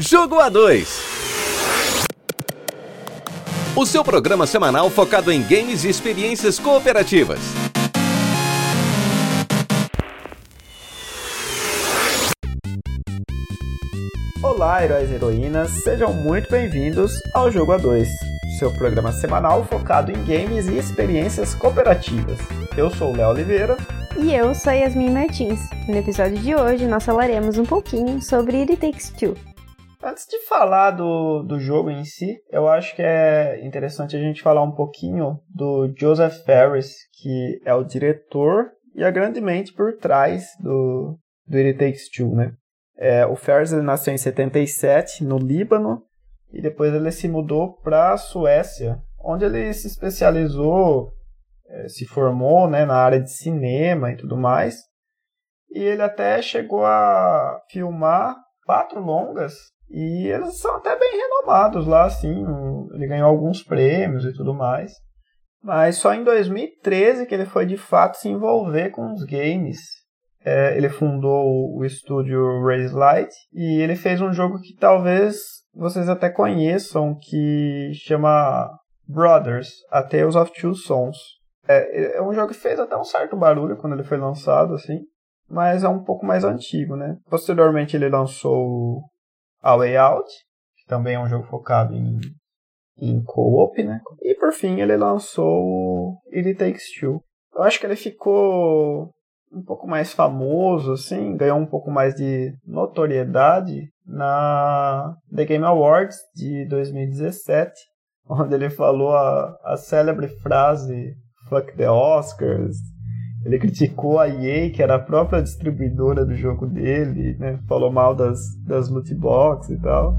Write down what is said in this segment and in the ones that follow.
Jogo A2. O seu programa semanal focado em games e experiências cooperativas. Olá, heróis e heroínas, sejam muito bem-vindos ao Jogo A2, seu programa semanal focado em games e experiências cooperativas. Eu sou o Léo Oliveira. E eu sou Yasmin Martins. No episódio de hoje, nós falaremos um pouquinho sobre It Takes Two. Antes de falar do, do jogo em si, eu acho que é interessante a gente falar um pouquinho do Joseph Ferris, que é o diretor e a grande mente por trás do, do It Takes Two, né? É, o Ferris ele nasceu em 77 no Líbano e depois ele se mudou para a Suécia, onde ele se especializou, é, se formou né, na área de cinema e tudo mais. E ele até chegou a filmar quatro longas e eles são até bem renomados lá, assim. Ele ganhou alguns prêmios e tudo mais. Mas só em 2013 que ele foi de fato se envolver com os games. É, ele fundou o estúdio Raise Light e ele fez um jogo que talvez vocês até conheçam, que chama Brothers, A Tales of Two Sons. É, é um jogo que fez até um certo barulho quando ele foi lançado, assim, mas é um pouco mais antigo, né? Posteriormente ele lançou A Way Out, que também é um jogo focado em, em co-op, né? E por fim ele lançou It Takes Two. Eu acho que ele ficou um pouco mais famoso, assim, ganhou um pouco mais de notoriedade na The Game Awards de 2017, onde ele falou a, a célebre frase Fuck the Oscars. Ele criticou a EA, que era a própria distribuidora do jogo dele, né? Falou mal das, das loot boxes e tal.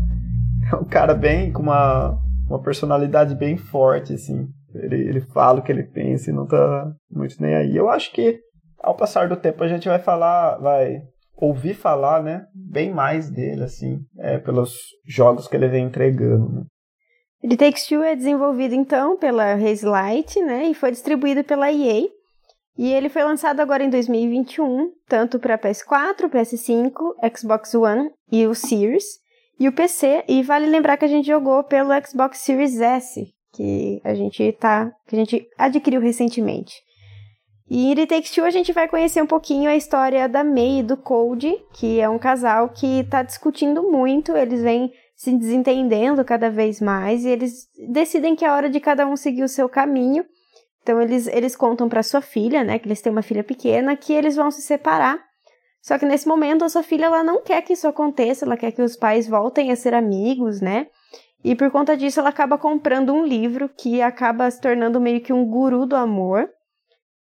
É um cara bem com uma, uma personalidade bem forte, assim. Ele, ele fala o que ele pensa e não tá muito nem aí. Eu acho que ao passar do tempo a gente vai falar, vai ouvir falar, né, bem mais dele, assim, é, pelos jogos que ele vem entregando, né. It Takes Two é desenvolvido, então, pela Haze né, e foi distribuído pela EA, e ele foi lançado agora em 2021, tanto para PS4, PS5, Xbox One e o Series, e o PC, e vale lembrar que a gente jogou pelo Xbox Series S, que a gente tá, que a gente adquiriu recentemente. E em It Takes Two a gente vai conhecer um pouquinho a história da May e do Cody, que é um casal que está discutindo muito, eles vêm se desentendendo cada vez mais e eles decidem que é hora de cada um seguir o seu caminho. Então eles, eles contam para sua filha, né, que eles têm uma filha pequena, que eles vão se separar. Só que nesse momento a sua filha ela não quer que isso aconteça, ela quer que os pais voltem a ser amigos, né? E por conta disso ela acaba comprando um livro que acaba se tornando meio que um guru do amor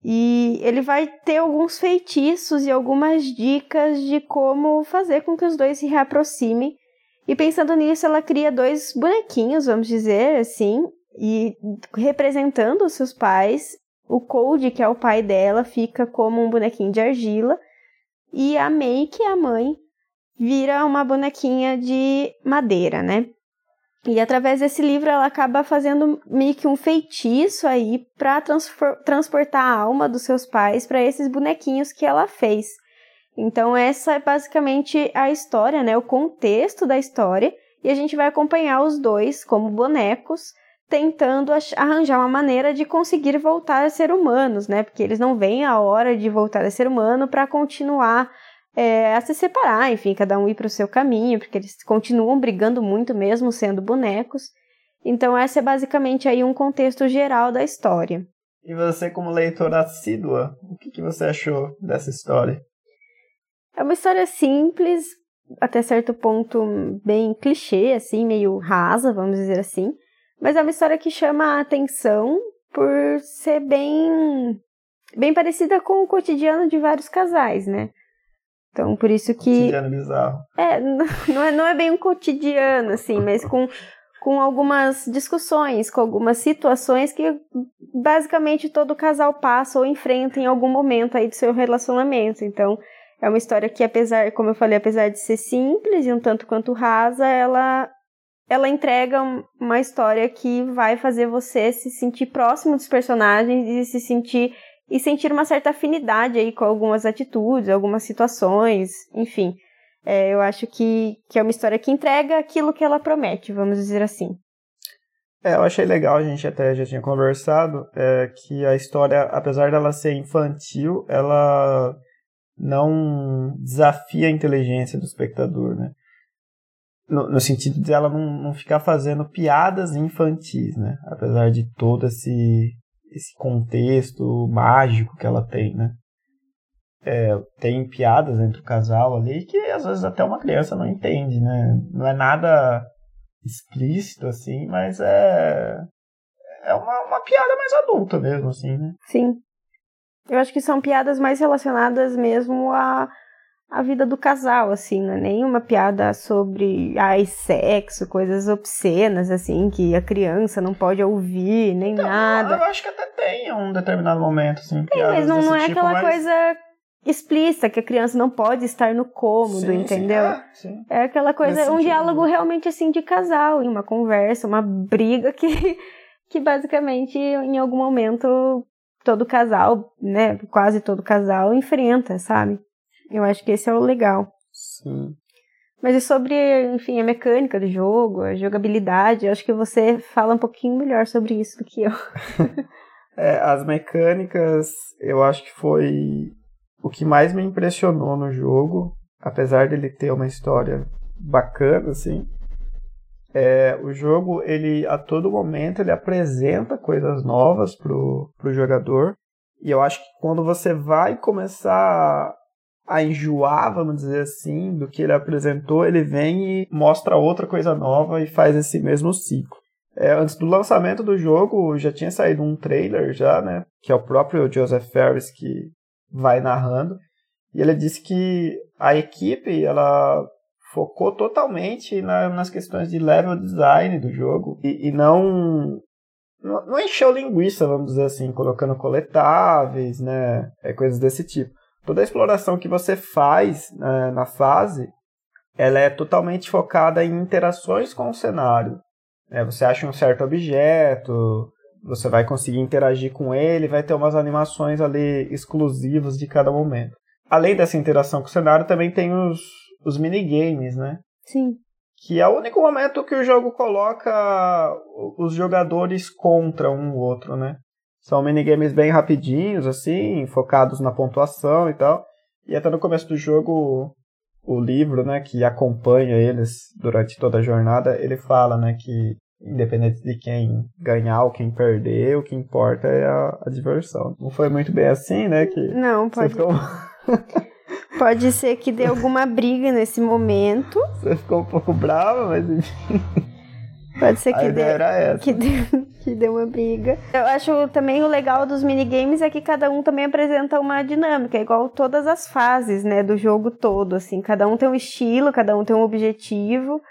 e ele vai ter alguns feitiços e algumas dicas de como fazer com que os dois se reaproximem. E pensando nisso, ela cria dois bonequinhos, vamos dizer assim, e representando os seus pais. O Code, que é o pai dela, fica como um bonequinho de argila. E a May, que é a mãe, vira uma bonequinha de madeira, né? E através desse livro ela acaba fazendo meio que um feitiço aí para transportar a alma dos seus pais para esses bonequinhos que ela fez. Então essa é basicamente a história, né, o contexto da história, e a gente vai acompanhar os dois como bonecos tentando arranjar uma maneira de conseguir voltar a ser humanos, né? Porque eles não veem a hora de voltar a ser humano para continuar é, a se separar, enfim, cada um ir para o seu caminho, porque eles continuam brigando muito mesmo sendo bonecos. Então essa é basicamente aí um contexto geral da história. E você, como leitora assídua, o que, que você achou dessa história? É uma história simples, até certo ponto bem clichê, assim, meio rasa, vamos dizer assim. Mas é uma história que chama a atenção por ser bem, bem parecida com o cotidiano de vários casais, né? Então, por isso que. Cotidiano bizarro. É, não é, não é bem um cotidiano, assim, mas com, com algumas discussões, com algumas situações que basicamente todo casal passa ou enfrenta em algum momento aí do seu relacionamento. Então, é uma história que, apesar, como eu falei, apesar de ser simples e um tanto quanto rasa, ela, ela entrega uma história que vai fazer você se sentir próximo dos personagens e se sentir e sentir uma certa afinidade aí com algumas atitudes, algumas situações, enfim. É, eu acho que, que é uma história que entrega aquilo que ela promete, vamos dizer assim. É, eu achei legal, a gente até já tinha conversado, é, que a história, apesar dela ser infantil, ela não desafia a inteligência do espectador, né? No, no sentido de ela não, não ficar fazendo piadas infantis, né? Apesar de todo esse, esse contexto mágico que ela tem, né? É, tem piadas entre o casal ali que às vezes até uma criança não entende, né? Não é nada explícito, assim, mas é. É uma, uma piada mais adulta mesmo, assim, né? Sim. Eu acho que são piadas mais relacionadas mesmo à, à vida do casal, assim, não é nenhuma piada sobre ai, sexo, coisas obscenas, assim, que a criança não pode ouvir, nem então, nada. Eu acho que até tem um determinado momento, assim, tem, mas não, não é tipo, aquela mas... coisa explícita, que a criança não pode estar no cômodo, sim, entendeu? Sim, é, sim. é aquela coisa, Nesse um sentido. diálogo realmente assim de casal, uma conversa, uma briga que, que basicamente em algum momento todo casal, né, quase todo casal enfrenta, sabe? Eu acho que esse é o legal. Sim. Mas e sobre, enfim, a mecânica do jogo, a jogabilidade, eu acho que você fala um pouquinho melhor sobre isso do que eu. é, as mecânicas, eu acho que foi o que mais me impressionou no jogo, apesar dele ter uma história bacana, assim, é, o jogo, ele a todo momento, ele apresenta coisas novas pro, pro jogador. E eu acho que quando você vai começar a enjoar, vamos dizer assim, do que ele apresentou, ele vem e mostra outra coisa nova e faz esse mesmo ciclo. É, antes do lançamento do jogo, já tinha saído um trailer já, né? Que é o próprio Joseph Ferris que vai narrando. E ele disse que a equipe ela focou totalmente na, nas questões de level design do jogo e, e não, não, não encheu linguiça, vamos dizer assim, colocando coletáveis, né, é, coisas desse tipo. Toda a exploração que você faz né, na fase, ela é totalmente focada em interações com o cenário. É, você acha um certo objeto, você vai conseguir interagir com ele, vai ter umas animações ali exclusivas de cada momento. Além dessa interação com o cenário, também tem os, os minigames, né? Sim. Que é o único momento que o jogo coloca os jogadores contra um ou outro, né? São minigames bem rapidinhos, assim, focados na pontuação e tal. E até no começo do jogo, o livro, né, que acompanha eles durante toda a jornada, ele fala, né, que independente de quem ganhar ou quem perder, o que importa é a, a diversão. Não foi muito bem assim, né? Que não, pode. Ficou... pode ser que dê alguma briga nesse momento. Você ficou um pouco brava, mas enfim. Pode ser que dê, que, dê, que dê uma briga. Eu acho também o legal dos minigames é que cada um também apresenta uma dinâmica, igual todas as fases, né, do jogo todo, assim. Cada um tem um estilo, cada um tem um objetivo.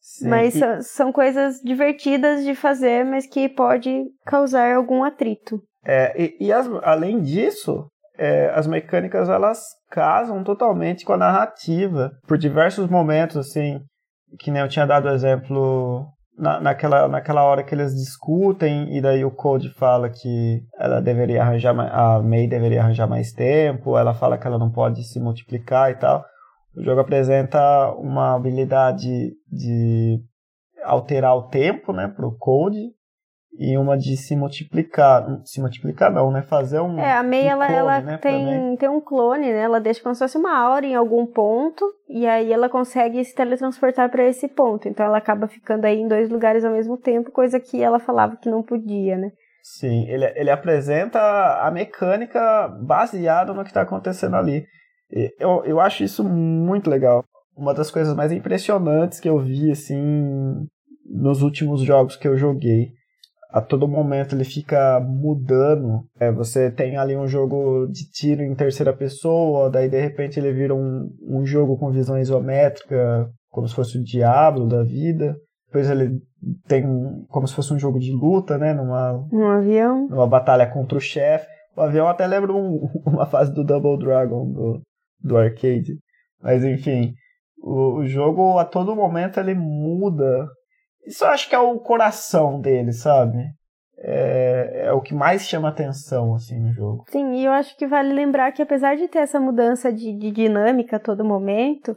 Sim, mas e... são coisas divertidas de fazer, mas que pode causar algum atrito. É, e, e as, além disso, é, as mecânicas elas casam totalmente com a narrativa. Por diversos momentos, assim, que nem eu tinha dado o exemplo na, naquela, naquela hora que eles discutem e daí o Code fala que ela deveria arranjar a May deveria arranjar mais tempo, ela fala que ela não pode se multiplicar e tal. O jogo apresenta uma habilidade de alterar o tempo, né, pro Code e uma de se multiplicar, se multiplicar não, né, fazer um É, a Mei um ela, clone, ela né, tem tem um clone, né? Ela deixa como se fosse uma aura em algum ponto e aí ela consegue se teletransportar para esse ponto. Então ela acaba ficando aí em dois lugares ao mesmo tempo, coisa que ela falava que não podia, né? Sim, ele, ele apresenta a mecânica baseada no que está acontecendo ali. Eu, eu acho isso muito legal. Uma das coisas mais impressionantes que eu vi, assim, nos últimos jogos que eu joguei. A todo momento ele fica mudando. É, você tem ali um jogo de tiro em terceira pessoa, daí de repente ele vira um, um jogo com visão isométrica, como se fosse o Diablo da vida. Depois ele tem um, como se fosse um jogo de luta, né? Numa, um avião. Numa batalha contra o chefe. O avião até lembra um, uma fase do Double Dragon, do, do arcade. Mas enfim, o, o jogo a todo momento ele muda. Isso eu acho que é o coração dele, sabe? É, é, o que mais chama atenção assim no jogo. Sim, e eu acho que vale lembrar que apesar de ter essa mudança de, de dinâmica a todo momento,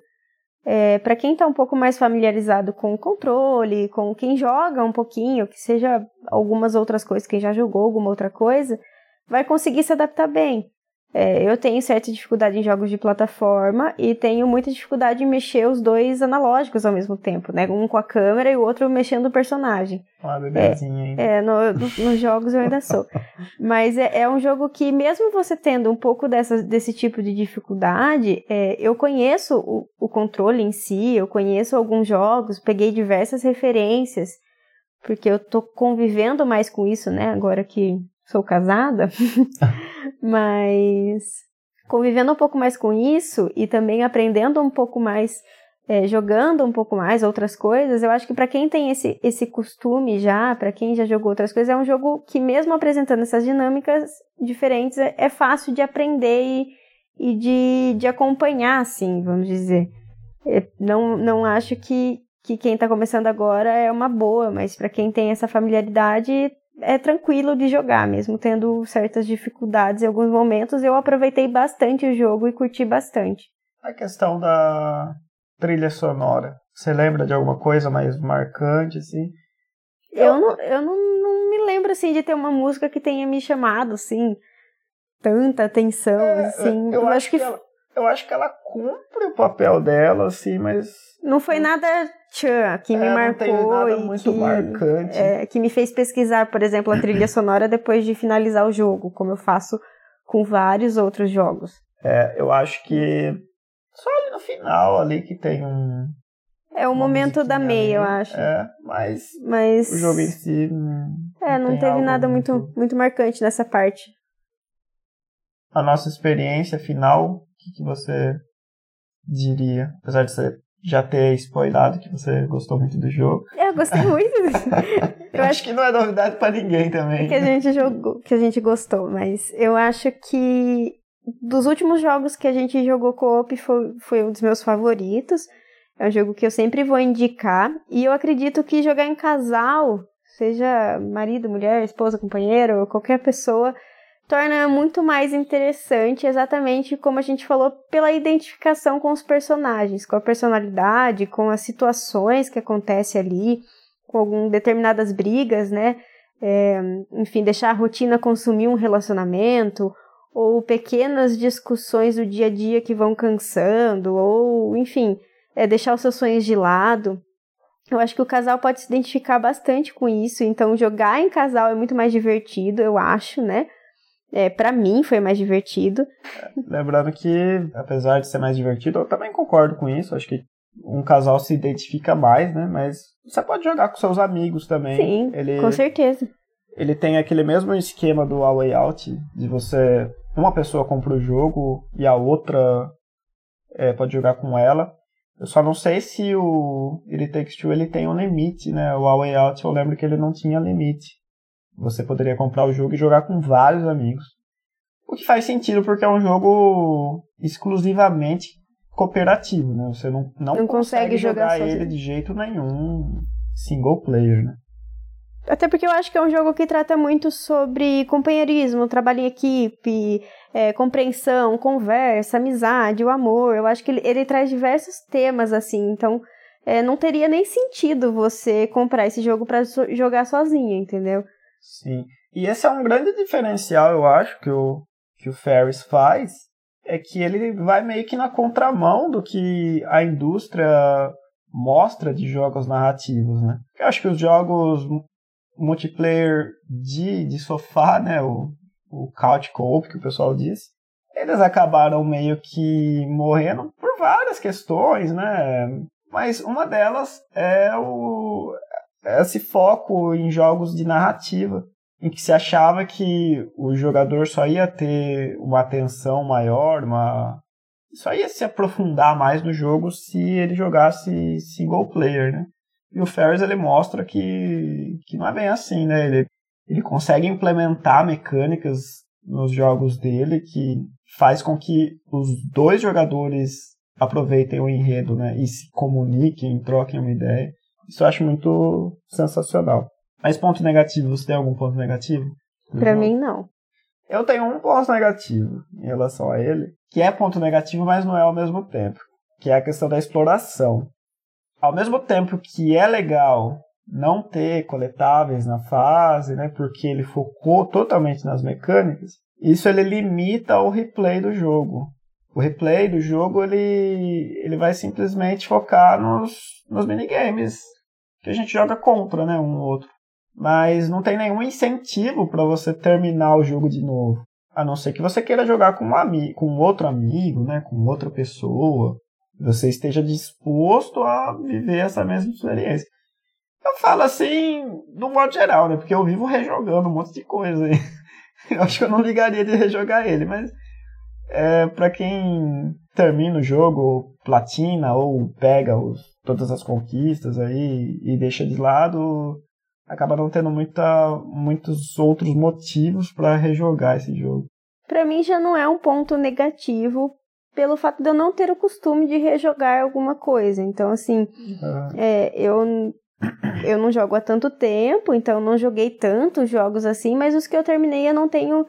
é, para quem está um pouco mais familiarizado com o controle, com quem joga um pouquinho, que seja algumas outras coisas, quem já jogou alguma outra coisa, vai conseguir se adaptar bem. É, eu tenho certa dificuldade em jogos de plataforma e tenho muita dificuldade em mexer os dois analógicos ao mesmo tempo, né? Um com a câmera e o outro mexendo o personagem. Uma bebezinha ainda. É, no, no, nos jogos eu ainda sou. Mas é, é, um jogo que, mesmo você tendo um pouco dessa, desse tipo de dificuldade, é, eu conheço o, o controle em si, eu conheço alguns jogos, peguei diversas referências, porque eu tô convivendo mais com isso, né? Agora que sou casada. Mas convivendo um pouco mais com isso e também aprendendo um pouco mais, é, jogando um pouco mais outras coisas, eu acho que para quem tem esse, esse costume já, para quem já jogou outras coisas, é um jogo que, mesmo apresentando essas dinâmicas diferentes, é, é fácil de aprender e, e de, de acompanhar, assim, vamos dizer. Eu não, não acho que, que quem está começando agora é uma boa, mas para quem tem essa familiaridade, é tranquilo de jogar, mesmo tendo certas dificuldades em alguns momentos. Eu aproveitei bastante o jogo e curti bastante. A questão da trilha sonora. Você lembra de alguma coisa mais marcante, assim? Eu, não, eu não, não me lembro, assim, de ter uma música que tenha me chamado, assim, tanta atenção, é, assim. Eu, eu acho que... que ela, eu acho que ela cumpre o papel dela, assim, mas... Não foi nada tchan que me é, marcou. Não nada muito que, marcante. É, que me fez pesquisar, por exemplo, a trilha sonora depois de finalizar o jogo, como eu faço com vários outros jogos. É, eu acho que só ali no final ali que tem um. É o momento da meia, eu acho. É, mas, mas o jogo em si. Não, é, não, não teve nada muito, muito, marcante nessa parte. A nossa experiência final, que, que você diria? Apesar de você já ter spoilado que você gostou muito do jogo. Eu gostei muito. eu acho que não é novidade para ninguém também. Que a gente jogou, que a gente gostou, mas eu acho que dos últimos jogos que a gente jogou co-op foi, foi um dos meus favoritos. É um jogo que eu sempre vou indicar e eu acredito que jogar em casal, seja marido, mulher, esposa, companheiro, qualquer pessoa, torna muito mais interessante, exatamente como a gente falou, pela identificação com os personagens, com a personalidade, com as situações que acontecem ali, com algumas determinadas brigas, né? É, enfim, deixar a rotina consumir um relacionamento, ou pequenas discussões do dia a dia que vão cansando, ou, enfim, é, deixar os seus sonhos de lado. Eu acho que o casal pode se identificar bastante com isso, então jogar em casal é muito mais divertido, eu acho, né? É, para mim foi mais divertido. Lembrando que, apesar de ser mais divertido, eu também concordo com isso. Acho que um casal se identifica mais, né? Mas você pode jogar com seus amigos também. Sim, ele, com certeza. Ele tem aquele mesmo esquema do A Way Out, de você. Uma pessoa compra o jogo e a outra é, pode jogar com ela. Eu só não sei se o It Takes Two ele tem um limite, né? O A Way Out eu lembro que ele não tinha limite. Você poderia comprar o jogo e jogar com vários amigos. O que faz sentido porque é um jogo exclusivamente cooperativo, né? Você não, não, não consegue, consegue, jogar, jogar ele de jeito nenhum single player, né? Até porque eu acho que é um jogo que trata muito sobre companheirismo, trabalho em equipe, é, compreensão, conversa, amizade, o amor. Eu acho que ele, ele traz diversos temas assim, então é, não teria nem sentido você comprar esse jogo para jogar sozinha, entendeu? Sim. E esse é um grande diferencial, eu acho, que o, que o Ferris faz, é que ele vai meio que na contramão do que a indústria mostra de jogos narrativos, né? Eu acho que os jogos multiplayer de, de sofá, né, o, o couch co-op que o pessoal diz, eles acabaram meio que morrendo por várias questões, né? Mas uma delas é o, esse foco em jogos de narrativa, em que se achava que o jogador só ia ter uma atenção maior, uma só ia se aprofundar mais no jogo se ele jogasse single player, né? E o Ferris ele mostra que, que não é bem assim, né? Ele, ele consegue implementar mecânicas nos jogos dele que faz com que os dois jogadores aproveitem o enredo, né? E se comuniquem, troquem uma ideia. Isso eu acho muito sensacional. Mas ponto negativo, você tem algum ponto negativo? Pra mim, não. Eu tenho um ponto negativo em relação a ele, que é ponto negativo, mas não é ao mesmo tempo. que é a questão da exploração. Ao mesmo tempo que é legal não ter coletáveis na fase, né, porque ele focou totalmente nas mecânicas, isso ele limita o replay do jogo. O replay do jogo ele, ele vai simplesmente focar nos, nos minigames que a gente joga contra, né, um outro. Mas não tem nenhum incentivo para você terminar o jogo de novo. A não ser que você queira jogar com um amigo, com outro amigo, né, com outra pessoa, você esteja disposto a viver essa mesma experiência. Eu falo assim, no modo geral, né, porque eu vivo rejogando um monte de coisa aí. Eu acho que eu não ligaria de rejogar ele, mas é, para quem termina o jogo, platina ou pega os, todas as conquistas aí e deixa de lado, acaba não tendo muita, muitos outros motivos para rejogar esse jogo. Para mim já não é um ponto negativo pelo fato de eu não ter o costume de rejogar alguma coisa. Então, assim, uhum. é, eu, eu não jogo há tanto tempo, então não joguei tantos jogos assim, mas os que eu terminei eu não tenho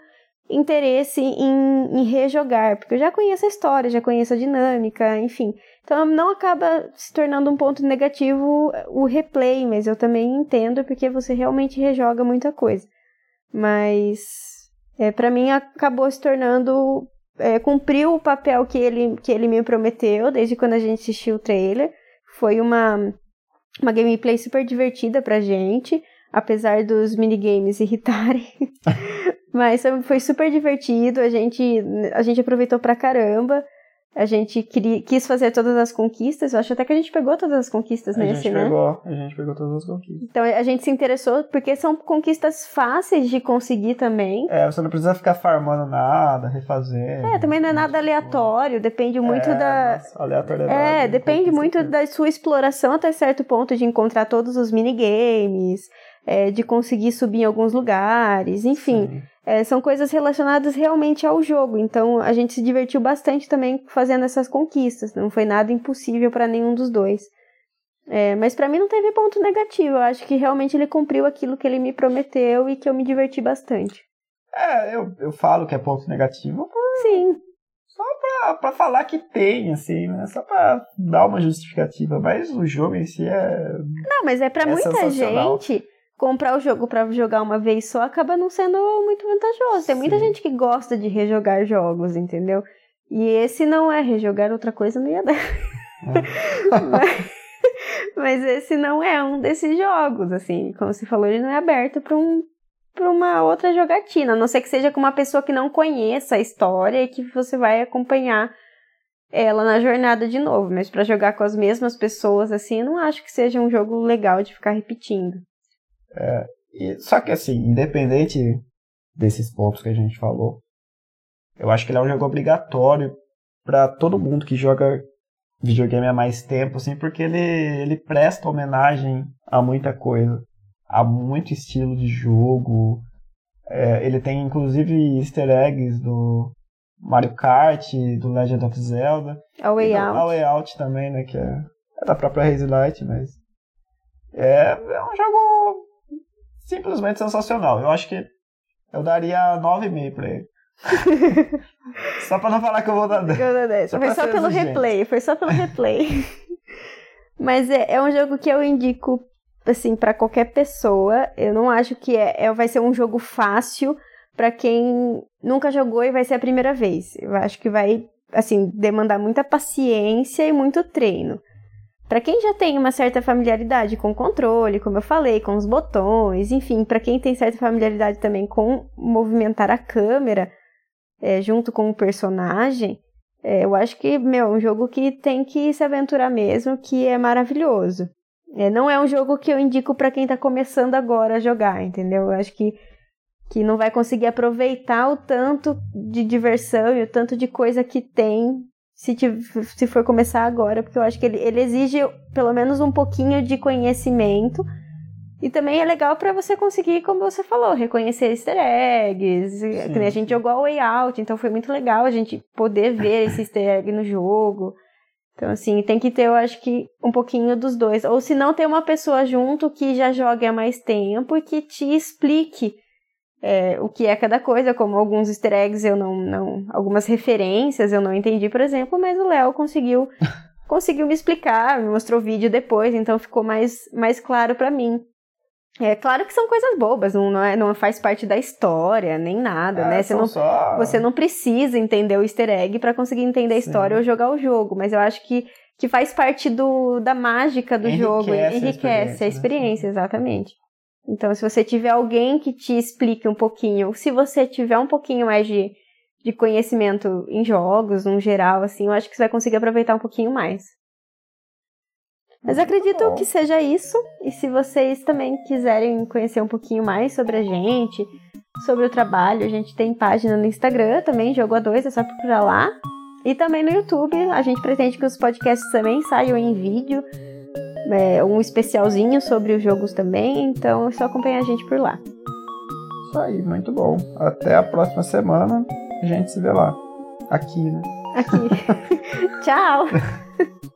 interesse em, em rejogar, porque eu já conheço a história, já conheço a dinâmica, enfim. Então não acaba se tornando um ponto negativo o replay, mas eu também entendo porque você realmente rejoga muita coisa. Mas é, para mim acabou se tornando é, cumpriu o papel que ele, que ele me prometeu desde quando a gente assistiu o trailer. Foi uma, uma gameplay super divertida pra gente, apesar dos minigames irritarem. Mas foi super divertido, a gente, a gente aproveitou pra caramba. A gente queria, quis fazer todas as conquistas. Eu acho até que a gente pegou todas as conquistas a nesse, gente né? Pegou, a gente pegou todas as conquistas. Então a gente se interessou porque são conquistas fáceis de conseguir também. É, você não precisa ficar farmando nada, refazer. É, também não é nada aleatório, depende muito é, da. Aleatório é, é depende muito da sua exploração até certo ponto de encontrar todos os minigames, é, de conseguir subir em alguns lugares, enfim. Sim. É, são coisas relacionadas realmente ao jogo. Então a gente se divertiu bastante também fazendo essas conquistas. Não foi nada impossível para nenhum dos dois. É, mas para mim não teve ponto negativo. Eu acho que realmente ele cumpriu aquilo que ele me prometeu e que eu me diverti bastante. É, eu, eu falo que é ponto negativo. Por... Sim. Só pra, pra falar que tem, assim, né? Só pra dar uma justificativa. Mas o jogo em si é. Não, mas é pra é muita gente comprar o jogo para jogar uma vez só acaba não sendo muito vantajoso. Tem muita gente que gosta de rejogar jogos, entendeu? E esse não é rejogar outra coisa, não ia dar. É. mas, mas, esse não é um desses jogos, assim, como você falou, ele não é aberto para um para uma outra jogatina, a não ser que seja com uma pessoa que não conheça a história e que você vai acompanhar ela na jornada de novo, mas para jogar com as mesmas pessoas assim, eu não acho que seja um jogo legal de ficar repetindo. É, e, só que assim, independente desses pontos que a gente falou, eu acho que ele é um jogo obrigatório para todo mundo que joga videogame há mais tempo, assim, porque ele, ele presta homenagem a muita coisa, a muito estilo de jogo. É, ele tem inclusive easter eggs do Mario Kart, do Legend of Zelda. A Way Out. A Way Out também, né, que é, é da própria Haze Light, mas é, é um jogo simplesmente sensacional. Eu acho que eu daria 9,5 pra ele. só pra não falar que eu vou dar 10. Eu dou 10. Só foi só pelo replay, foi só pelo replay. Mas é, é um jogo que eu indico, assim, para qualquer pessoa. Eu não acho que é, é vai ser um jogo fácil para quem nunca jogou e vai ser a primeira vez. Eu acho que vai, assim, demandar muita paciência e muito treino. Para quem já tem uma certa familiaridade com o controle, como eu falei, com os botões, enfim, para quem tem certa familiaridade também com movimentar a câmera é, junto com o personagem, é, eu acho que, meu, é um jogo que tem que se aventurar mesmo, que é maravilhoso. É, não é um jogo que eu indico para quem tá começando agora a jogar, entendeu? Eu acho que, que não vai conseguir aproveitar o tanto de diversão e o tanto de coisa que tem se, se for começar agora, porque eu acho que ele, ele exige pelo menos um pouquinho de conhecimento. E também é legal para você conseguir, como você falou, reconhecer easter eggs. A gente jogou a Way Out, então foi muito legal a gente poder ver esse easter egg no jogo. Então, assim, tem que ter, eu acho que, um pouquinho dos dois. Ou se não, ter uma pessoa junto que já jogue há mais tempo e que te explique é, o que é cada coisa, como alguns easter eggs eu não, não. Algumas referências eu não entendi, por exemplo, mas o Léo conseguiu conseguiu me explicar, me mostrou vídeo depois, então ficou mais, mais claro para mim. É claro que são coisas bobas, não, não, é, não faz parte da história, nem nada, É, né? Você não, só- você não precisa entender o easter egg para conseguir entender a Sim. história ou jogar o jogo, mas eu acho que, que faz parte do, da mágica do Enriquece jogo, a enriquece experiência, a né? experiência, exatamente. Então, se você tiver alguém que te explique um pouquinho, se você tiver um pouquinho mais de, de conhecimento em jogos, no geral, assim, eu acho que você vai conseguir aproveitar um pouquinho mais. Mas acredito bom. que seja isso. E se vocês também quiserem conhecer um pouquinho mais sobre a gente, sobre o trabalho, a gente tem página no Instagram também, Jogo A2, é só procurar lá. E também no YouTube, a gente pretende que os podcasts também saiam em vídeo, é, um especialzinho sobre os jogos também, então é só acompanhar a gente por lá. Isso aí, muito bom. Até a próxima semana. A gente se vê lá. Aqui, né? Aqui. Tchau!